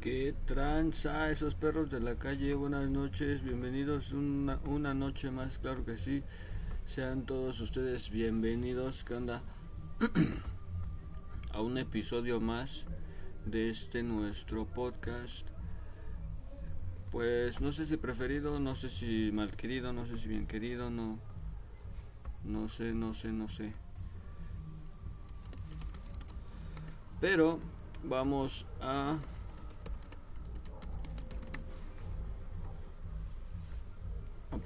¿Qué tranza esos perros de la calle? Buenas noches, bienvenidos una, una noche más, claro que sí. Sean todos ustedes bienvenidos, ¿qué onda? A un episodio más de este nuestro podcast. Pues no sé si preferido, no sé si mal querido, no sé si bien querido, no. No sé, no sé, no sé. Pero vamos a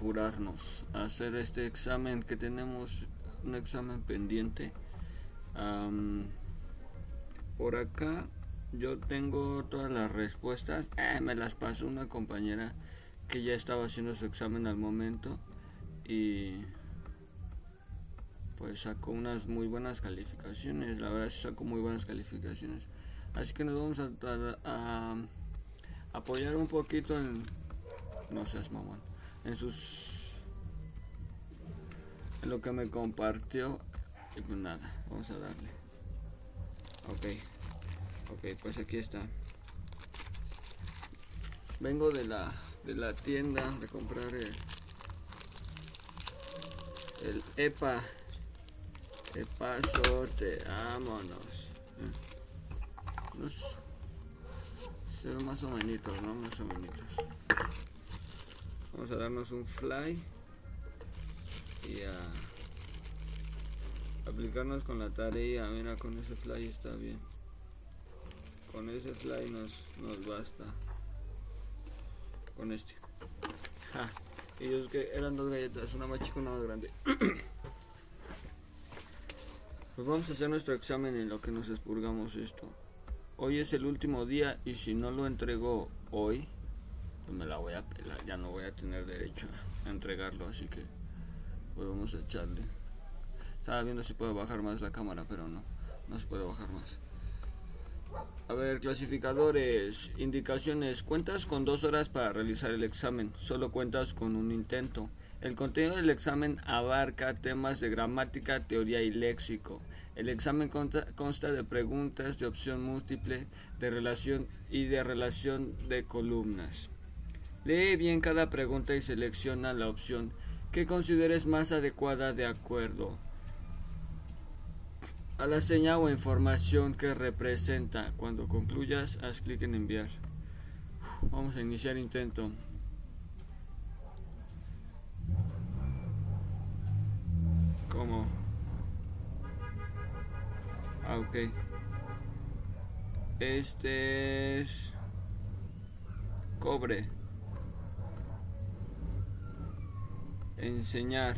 apurarnos hacer este examen que tenemos un examen pendiente. Por acá yo tengo todas las respuestas. Eh, me las pasó una compañera que ya estaba haciendo su examen al momento y pues sacó unas muy buenas calificaciones. La verdad sí sacó muy buenas calificaciones. Así que nos vamos a, a apoyar un poquito en no seas mamón en sus en lo que me compartió. Y pues nada vamos a darle. Ok ok pues aquí está. Vengo de la de la tienda de comprar el, el EPA. Te vámonos. Se ve más o menos no más o menos vamos a darnos un fly y a aplicarnos con la tarea. Mira con ese fly está bien. Con ese fly nos, nos basta. Con este. Ja. y ellos que eran dos galletas una más chica y una más grande. Pues vamos a hacer nuestro examen en lo que nos expurgamos esto. Hoy es el último día y si no lo entrego hoy pues me la voy a ya no voy a tener derecho a entregarlo, así que pues a echarle. Estaba viendo si puedo bajar más la cámara, pero no, no se puede bajar más. A ver, clasificadores, indicaciones. Cuentas con dos horas para realizar el examen, solo cuentas con un intento. El contenido del examen abarca temas de gramática, teoría y léxico. El examen consta, consta, de preguntas de opción múltiple, de relación y de relación de columnas. Lee bien cada pregunta y selecciona la opción que consideres más adecuada de acuerdo a la señal o información que representa. Cuando concluyas, haz clic en enviar. Vamos a iniciar intento. ¿Cómo? Ah, ok. Este es cobre. Enseñar.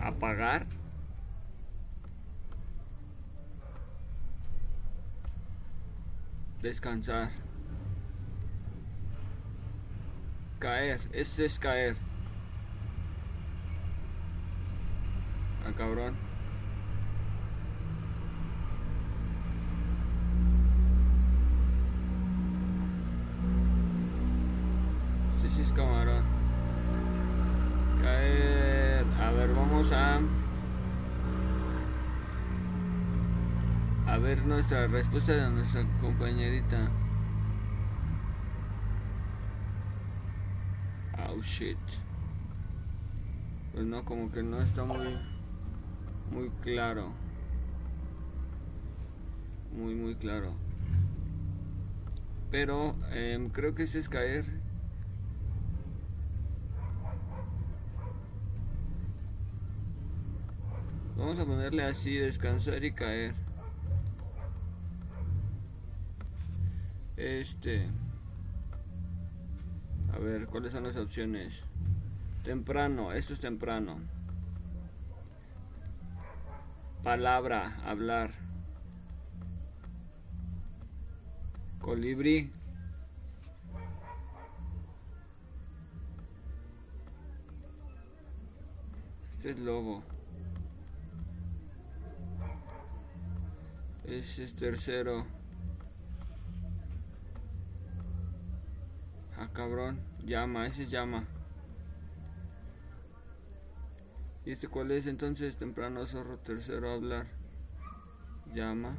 Apagar. Descansar. Caer. Este es caer. Ah, cabrón. camarón. Caer. A ver, a. Ver nuestra respuesta de nuestra compañerita. Oh shit. Pues no, como que no está muy. Muy claro. Muy, muy claro. Pero eh, creo que ese es caer. Vamos a ponerle así, descansar y caer. Este. A ver, ¿cuáles son las opciones? Temprano, esto es temprano. Palabra, hablar. Colibrí. Este es lobo. Ese es tercero. Ah, cabrón. Llama, ese es llama. ¿Y este cuál es entonces? Temprano zorro, tercero hablar. llama.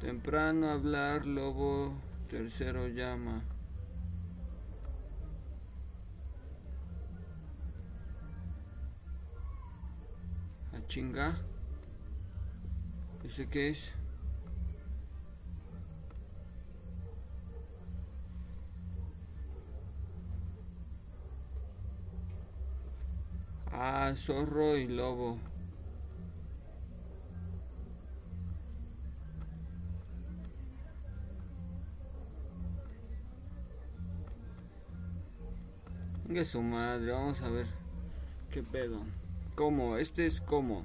Temprano hablar, lobo, tercero llama. Chinga. ¿Ese qué es? Ah, zorro y lobo. Venga su madre, vamos a ver. ¿Qué pedo? ¿Cómo? Este es cómo.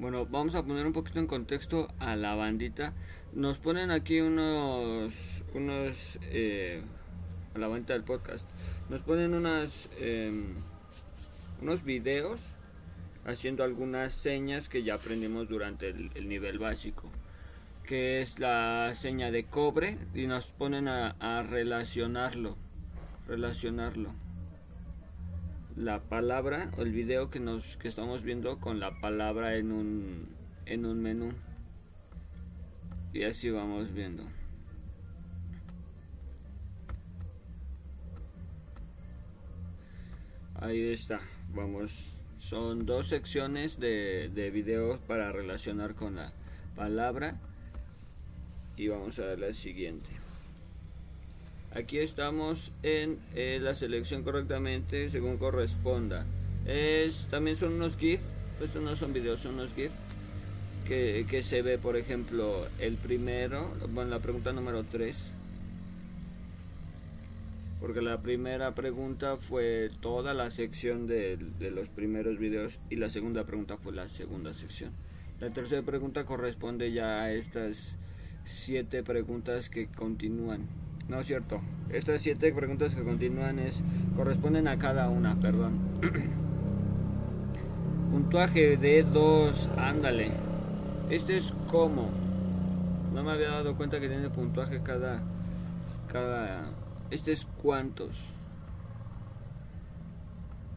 Bueno, vamos a poner un poquito en contexto a la bandita. Nos ponen aquí unos, unos, eh, a la bandita del podcast. Nos ponen unas, em, unos videos haciendo algunas señas que ya aprendimos durante el, el nivel básico que es la seña de cobre y nos ponen a, a, relacionarlo relacionarlo la palabra o el video que nos que estamos viendo con la palabra en un en un menú. Y así vamos viendo. Ahí está vamos. Son dos secciones de, de video para relacionar con la palabra. Y vamos a ver la siguiente aquí estamos en eh, la selección correctamente según corresponda. Es también son unos GIF estos no son videos son unos GIF que, que se ve por ejemplo el primero bueno la pregunta número 3 porque la primera pregunta fue toda la sección de, de los primeros videos y la segunda pregunta fue la segunda sección. La tercera pregunta corresponde ya a estas siete preguntas que continúan. No es cierto. Estas siete preguntas que continúan es corresponden a cada una, perdón. Puntuaje de 2, ándale. Este es como. No me había dado cuenta que tiene puntuaje cada cada este es cuántos.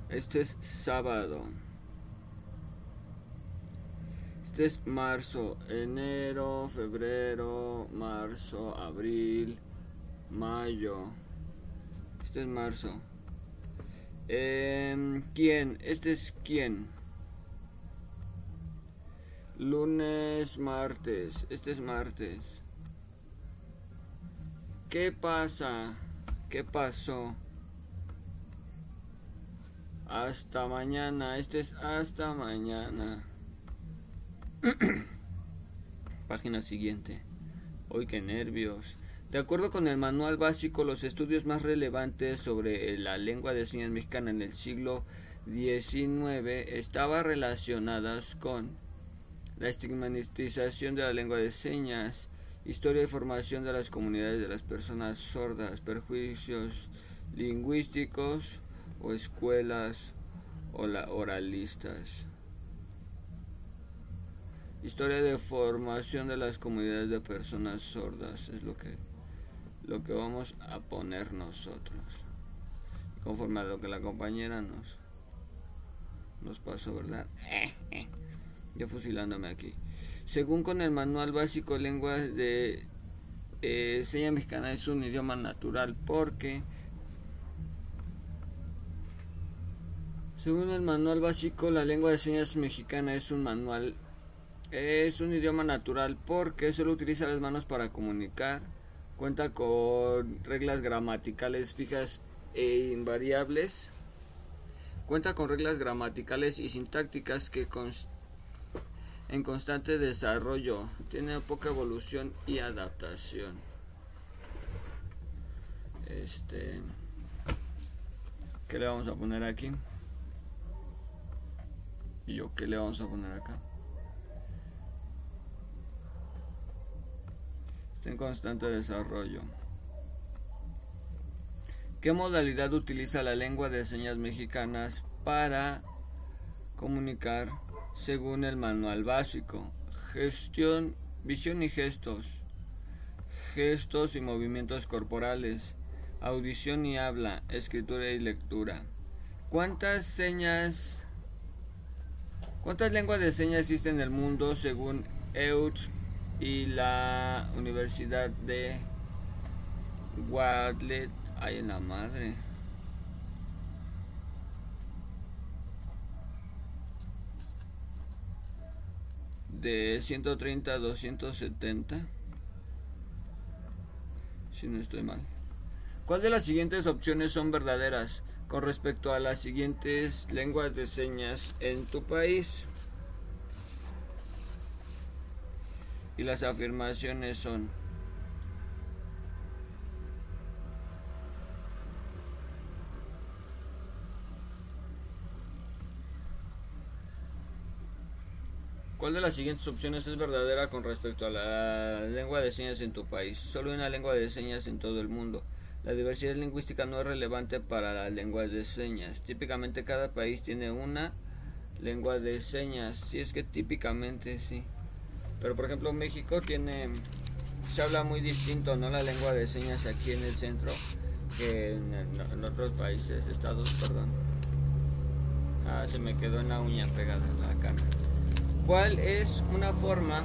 Este es sábado. Este es marzo, enero, febrero, marzo, abril, mayo. Este es marzo. Eh, ¿Quién? Este es quién. Lunes, martes. Este es martes. ¿Qué pasa? ¿Qué pasó? Hasta mañana. Este es hasta mañana. Página siguiente. Hoy qué nervios. De acuerdo con el manual básico, los estudios más relevantes sobre la lengua de señas mexicana en el siglo XIX estaban relacionadas con la estigmatización de la lengua de señas, historia y formación de las comunidades de las personas sordas, perjuicios lingüísticos o escuelas oralistas. Historia de formación de las comunidades de personas sordas es lo que lo que vamos a poner nosotros. Conforme a lo que la compañera nos nos pasó, ¿verdad? Ya fusilándome aquí. Según con el manual básico lengua de eh, seña mexicana es un idioma natural porque según el manual básico la lengua de señas mexicana es un manual es un idioma natural porque solo utiliza las manos para comunicar, cuenta con reglas gramaticales fijas e invariables, cuenta con reglas gramaticales y sintácticas que en constante desarrollo, tiene poca evolución y adaptación. Este, ¿qué le vamos a poner aquí? ¿Y yo qué le vamos a poner acá? Está en constante desarrollo. ¿Qué modalidad utiliza la lengua de señas mexicanas para comunicar según el manual básico? Gestión, visión y gestos, gestos y movimientos corporales, audición y habla, escritura y lectura, ¿Cuántas señas, cuántas lenguas de señas existen en el mundo según EUT y la Universidad de Wadlet? Ay, en la madre. De 130 a 270. Si no estoy mal. ¿Cuál de las siguientes opciones son verdaderas con respecto a las siguientes lenguas de señas en tu país? Y las afirmaciones son ¿Cuál de las siguientes opciones es verdadera con respecto a la lengua de señas en tu país? Solo una lengua de señas en todo el mundo. La diversidad lingüística no es relevante para las lenguas de señas. Típicamente cada país tiene una lengua de señas. Si es que típicamente sí. Pero por ejemplo México tiene... Se habla muy distinto, ¿no? La lengua de señas aquí en el centro que en, otros países, estados, perdón. Ah, se me quedó en la uña pegada la cana. ¿Cuál es una forma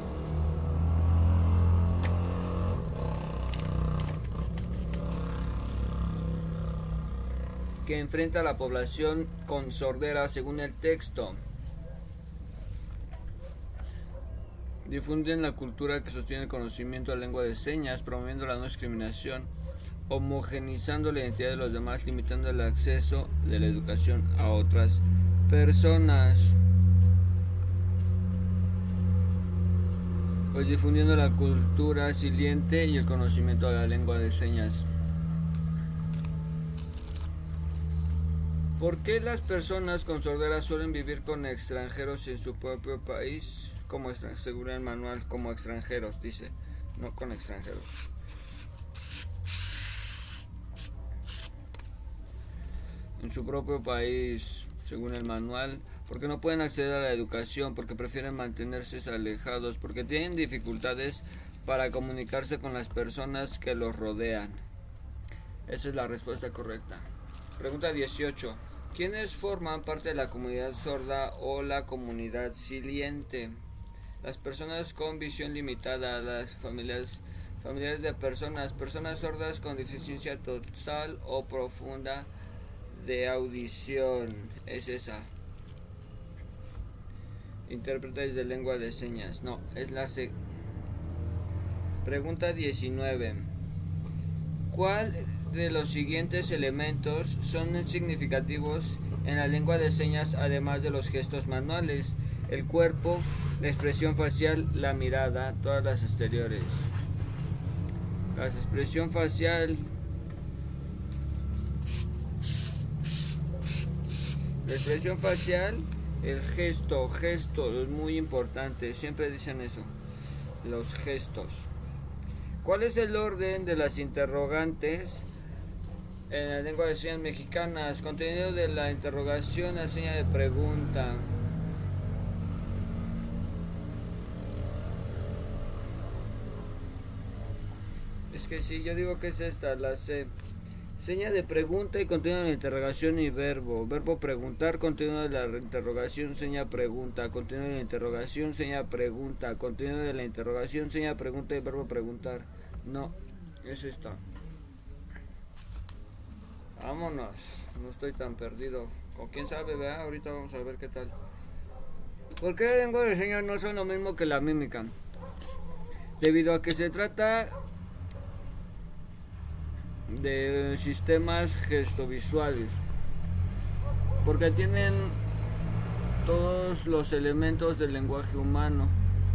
que enfrenta a la población con sordera según el texto? Difunden la cultura que sostiene el conocimiento de la lengua de señas, promoviendo la no discriminación, homogenizando la identidad de los demás, limitando el acceso de la educación a otras personas. pues difundiendo la cultura siliente y el conocimiento de la lengua de señas. ¿Por qué las personas con sordera suelen vivir con extranjeros en su propio país? Como según el manual, como extranjeros, dice, no con extranjeros. En su propio país, según el manual, porque no pueden acceder a la educación, porque prefieren mantenerse alejados, porque tienen dificultades para comunicarse con las personas que los rodean. Esa es la respuesta correcta. Pregunta 18. ¿Quiénes forman parte de la comunidad sorda o la comunidad siliente? Las personas con visión limitada, las familias, familiares de personas, personas sordas con deficiencia total o profunda de audición. Es esa. Intérpretes de lengua de señas. No, es la C. Pregunta 19. ¿Cuál de los siguientes elementos son significativos en la lengua de señas además de los gestos manuales? El cuerpo, la expresión facial, la mirada, todas las exteriores. La expresión facial La expresión facial el gesto, gesto es muy importante, siempre dicen eso, los gestos. ¿Cuál es el orden de las interrogantes en la lengua de señas mexicanas? Contenido de la interrogación a seña de pregunta. Que sí, yo digo que es esta, la C. Seña de pregunta y de la interrogación y verbo. Verbo preguntar, de la interrogación, seña pregunta. De la interrogación, seña pregunta. Contenido de la interrogación, seña pregunta y verbo preguntar. No, es esta. Vámonos, no estoy tan perdido. Con quién sabe, vea, ahorita vamos a ver qué tal. ¿Por qué la lengua de señas no son lo mismo que la mímica? Debido a que se trata de sistemas gestovisuales porque tienen todos los elementos del lenguaje humano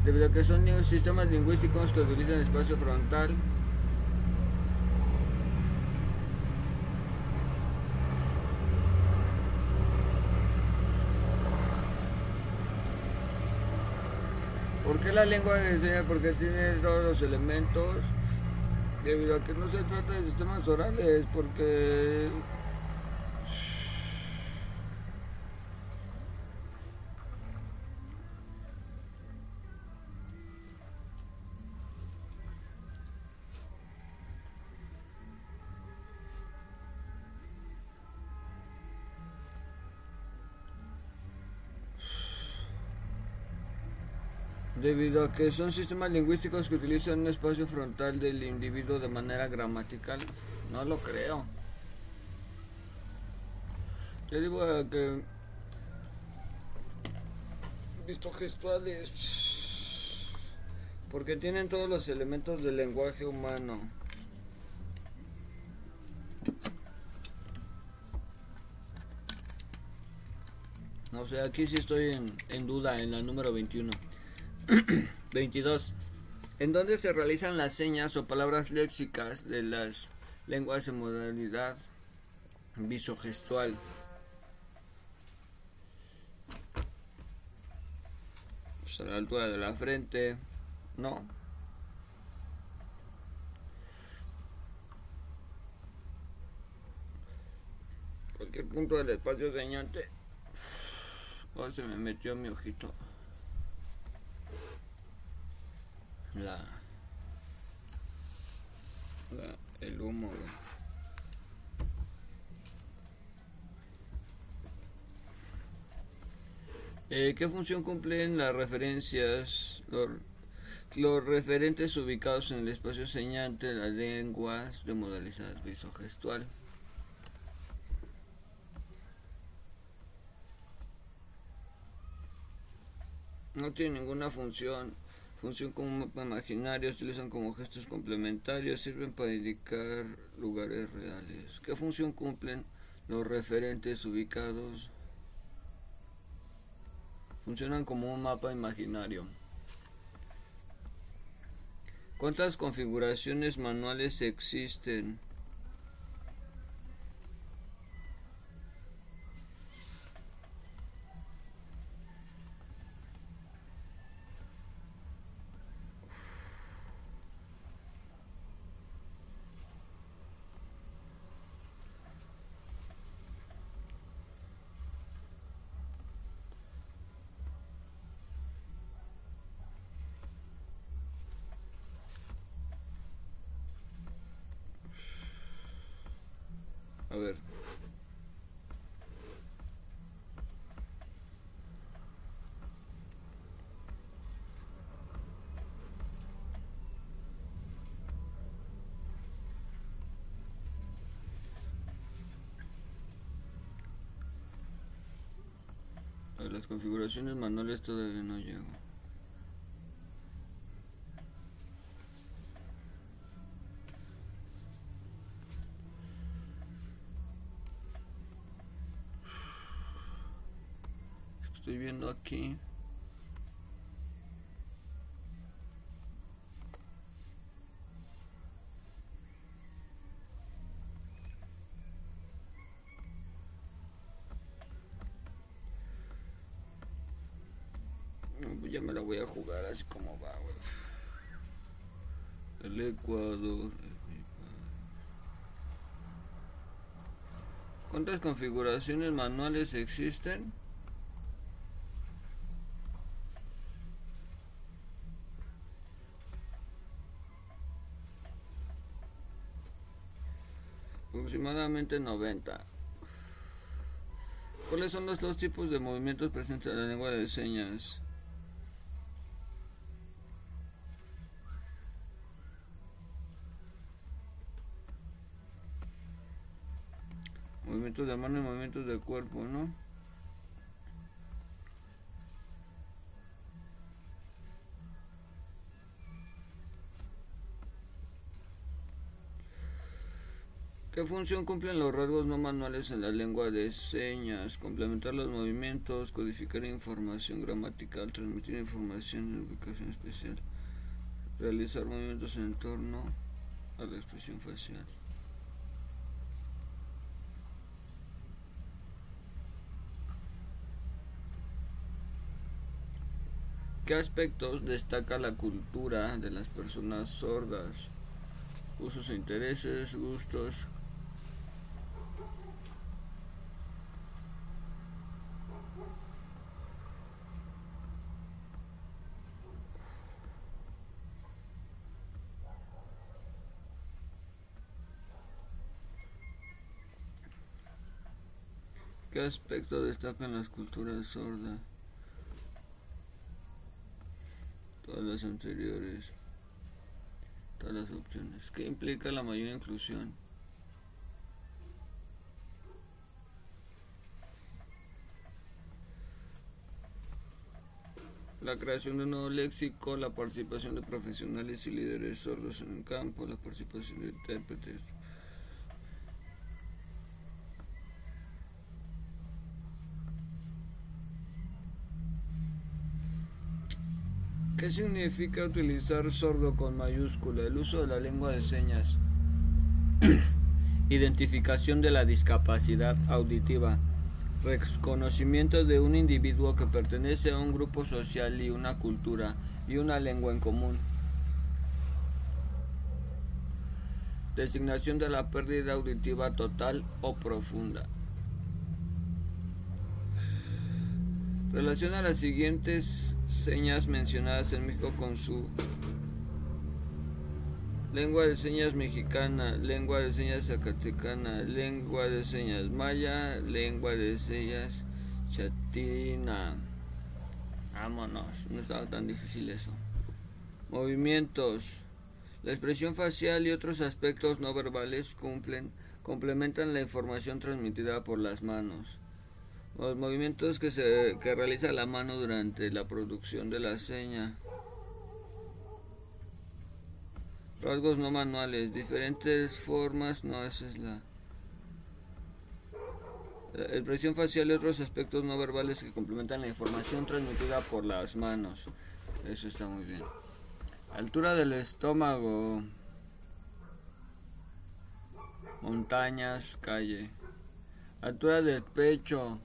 debido a que son sistemas lingüísticos que utilizan espacio frontal ¿Por qué la lengua enseña? Porque tiene todos los elementos debido a que no se trata de sistemas orales, porque Debido a que son sistemas lingüísticos que utilizan un espacio frontal del individuo de manera gramatical, no lo creo. Yo digo que visto gestuales porque tienen todos los elementos del lenguaje humano. No sé, aquí sí estoy en, duda en la número 21. 22. En donde se realizan las señas o palabras léxicas de las lenguas en modalidad visogestual. Pues a la altura de la frente, no. Cualquier punto del espacio señante. Oh, se me metió mi ojito. La, la el humo. Eh, ¿Qué función cumplen las referencias, los, referentes ubicados en el espacio señante de las lenguas de modalidad visogestual? No tiene ninguna función. Función como mapa imaginario, se utilizan como gestos complementarios, sirven para indicar lugares reales. ¿Qué función cumplen los referentes ubicados? Funcionan como un mapa imaginario. ¿Cuántas configuraciones manuales existen? Las configuraciones manuales todavía no llego. Estoy viendo aquí. Pues ya me la voy a jugar así como va, güey. El Ecuador. ¿Cuántas configuraciones manuales existen? aproximadamente 90. ¿Cuáles son los dos tipos de movimientos presentes en la lengua de señas? Movimientos de mano y movimientos de cuerpo, ¿no? ¿Qué función cumplen los rasgos no manuales en la lengua de señas? Complementar los movimientos, codificar información gramatical, transmitir información en ubicación especial, realizar movimientos en torno a la expresión facial. ¿Qué aspectos destaca la cultura de las personas sordas? Usos e intereses, gustos, ¿Qué aspecto destacan las culturas sordas? Las anteriores. Todas las opciones. ¿Qué implica la mayor inclusión? la creación de un nuevo léxico, la participación de profesionales y líderes sordos en el campo, la participación de intérpretes. ¿Qué significa utilizar sordo con mayúscula? El uso de la lengua de señas. Identificación de la discapacidad auditiva reconocimiento de un individuo que pertenece a un grupo social y una cultura y una lengua en común. Designación de la pérdida auditiva total o profunda. Relaciona las siguientes señas mencionadas en México con su Lengua de señas mexicana, lengua de señas zacatecana, lengua de señas maya, lengua de señas chatina. Vámonos, no estaba tan difícil eso. Movimientos. La expresión facial y otros aspectos no verbales cumplen, complementan la información transmitida por las manos. Los movimientos que, se, que realiza la mano durante la producción de la seña. Rasgos no manuales, diferentes formas, no, esa es la... expresión facial y otros aspectos no verbales que complementan la información transmitida por las manos. Eso está muy bien. Altura del estómago. Montañas, calle. Altura del pecho.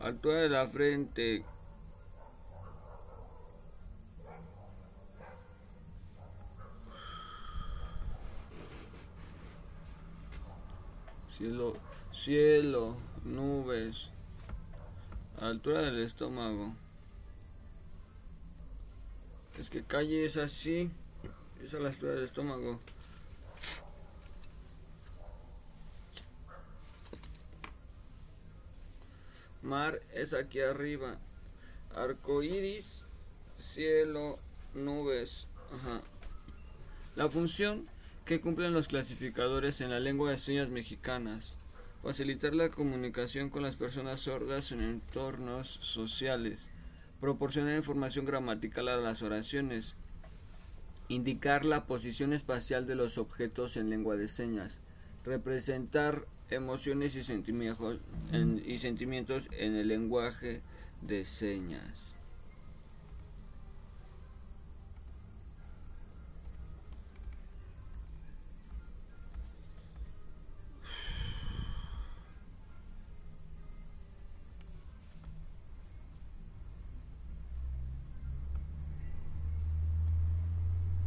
Altura de la frente. Cielo, cielo, nubes, altura del estómago. Es que calle es así, es a la altura del estómago. Mar es aquí arriba. Arco iris, cielo, nubes. La función que cumplen los clasificadores en la lengua de señas mexicanas, facilitar la comunicación con las personas sordas en entornos sociales, proporcionar información gramatical a las oraciones, indicar la posición espacial de los objetos en lengua de señas, representar emociones y sentimientos en, y sentimientos en el lenguaje de señas.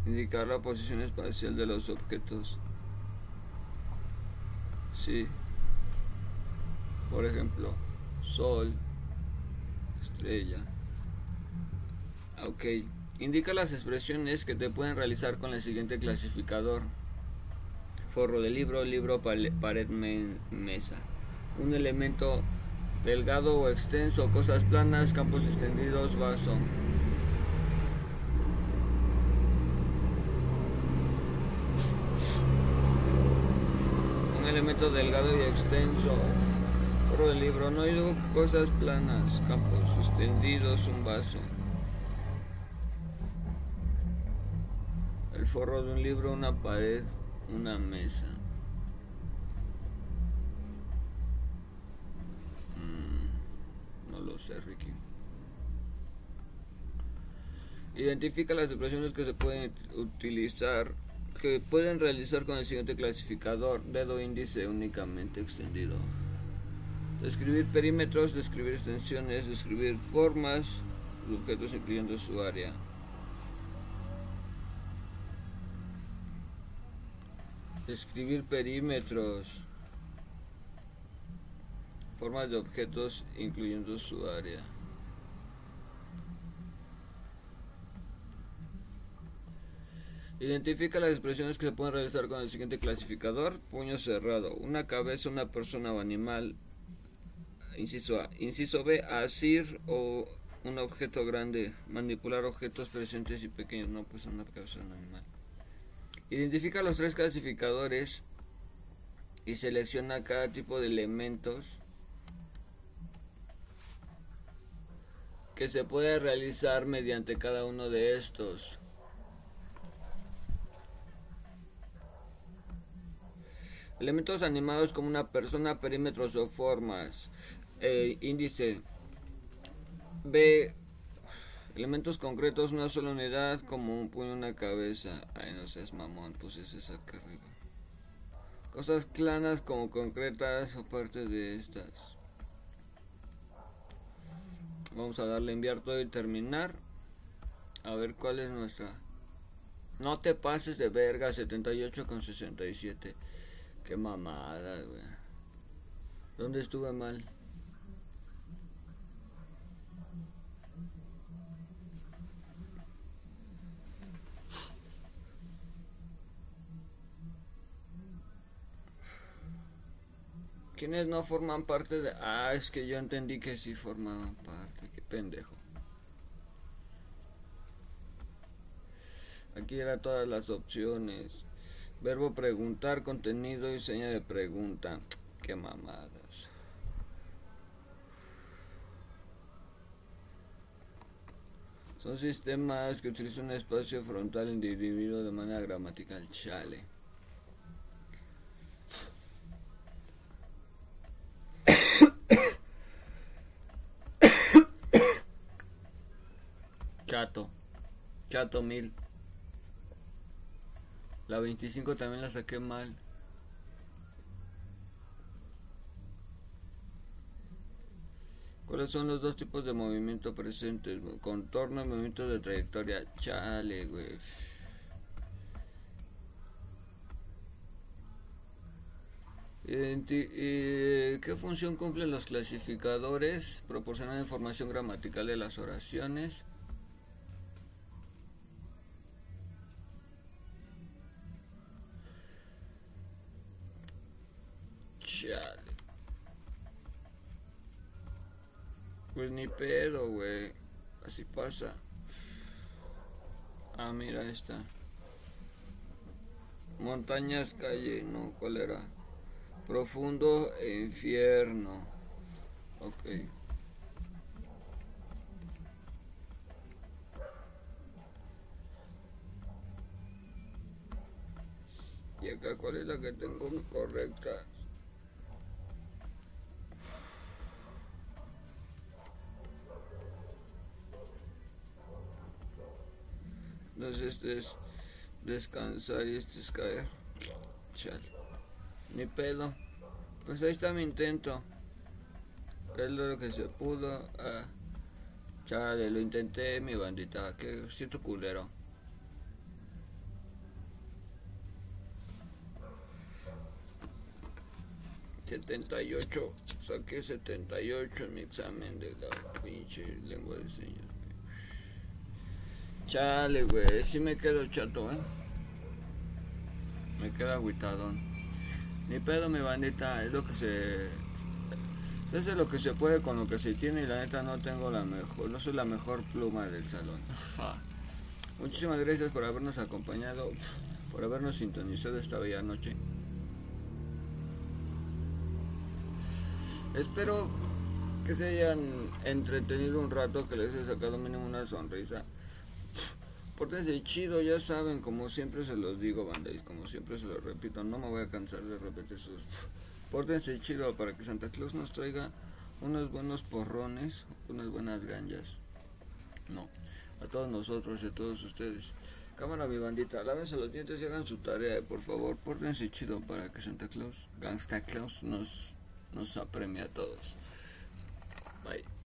indicar la posición espacial de los objetos. Sí. Por ejemplo, sol, estrella. Ok. Indica las expresiones que te pueden realizar con el siguiente clasificador. Forro de libro, libro, pared, mesa. Un elemento delgado o extenso, cosas planas, campos extendidos, vaso. Delgado y extenso. Forro del libro, no hay cosas planas, campos extendidos, un vaso. El forro de un libro, una pared, una mesa. Mm, no lo sé, Ricky. Identifica las expresiones que se pueden utilizar que pueden realizar con el siguiente clasificador, dedo índice únicamente extendido. Describir perímetros, describir extensiones, describir formas objetos incluyendo su área. Describir perímetros, formas de objetos incluyendo su área. Identifica las expresiones que se pueden realizar con el siguiente clasificador. Puño cerrado. Una cabeza, una persona o animal Inciso A. Inciso B. Asir o un objeto grande. Manipular objetos presentes y pequeños. No, pues una cabeza un animal. Identifica los tres clasificadores y selecciona cada tipo de elementos que se puede realizar mediante cada uno de estos. Elementos animados como una persona, perímetros o formas. Eh, índice B. Elementos concretos, una sola unidad, como un puño, una cabeza. Ay, no seas mamón, pues es acá arriba. Cosas clanas como concretas o parte de estas. Vamos a darle enviar todo y terminar. A ver cuál es nuestra. No te pases de verga, 78 con 67. Qué mamada, güey. ¿Dónde estuve mal? ¿Quiénes no forman parte de.? Ah, es que yo entendí que sí formaban parte. Qué pendejo. Aquí eran todas las opciones. Verbo preguntar, contenido y seña de pregunta. Qué mamadas. Son sistemas que utilizan un espacio frontal individuo de manera gramatical. Chale. Chato. Chato mil. La 25 también la saqué mal. ¿Cuáles son los dos tipos de movimiento presentes? Contorno y movimiento de trayectoria. Chale, güey. ¿Qué función cumplen los clasificadores? Proporcionar información gramatical de las oraciones. Pedo, güey. Así pasa. Ah, mira esta. Montañas, calle, no, ¿cuál era? Profundo e infierno. Ok. Y acá, ¿cuál es la que tengo correcta? Entonces este es descansar y este es caer. Chale. Ni pelo. Pues ahí está mi intento. Es lo que se pudo. Ah, chale, lo intenté, mi bandita. Que siento culero. ...78... Saqué 78 en mi examen de la pinche lengua de señas. Chale, güey, sí me quedo chato, eh. Me queda agüitadón. Ni pedo, mi bandita, es lo que se. Se hace lo que se puede con lo que se tiene y la neta no tengo la mejor, no soy la mejor pluma del salón. Muchísimas gracias por habernos acompañado, por habernos sintonizado esta bella noche. Espero que se hayan entretenido un rato, que les haya sacado mínimo una sonrisa. Pórtense chido, ya saben, como siempre se los digo, banda, y como siempre se los repito, no me voy a cansar de repetir sus... Pórtense chido para que Santa Claus nos traiga unos buenos porrones, unas buenas ganjas. No, a todos nosotros y a todos ustedes. Cámara, mi bandita, lávense los dientes y hagan su tarea, por favor. Pórtense chido para que Santa Claus, Gangsta Claus, nos, nos apremie a todos. Bye.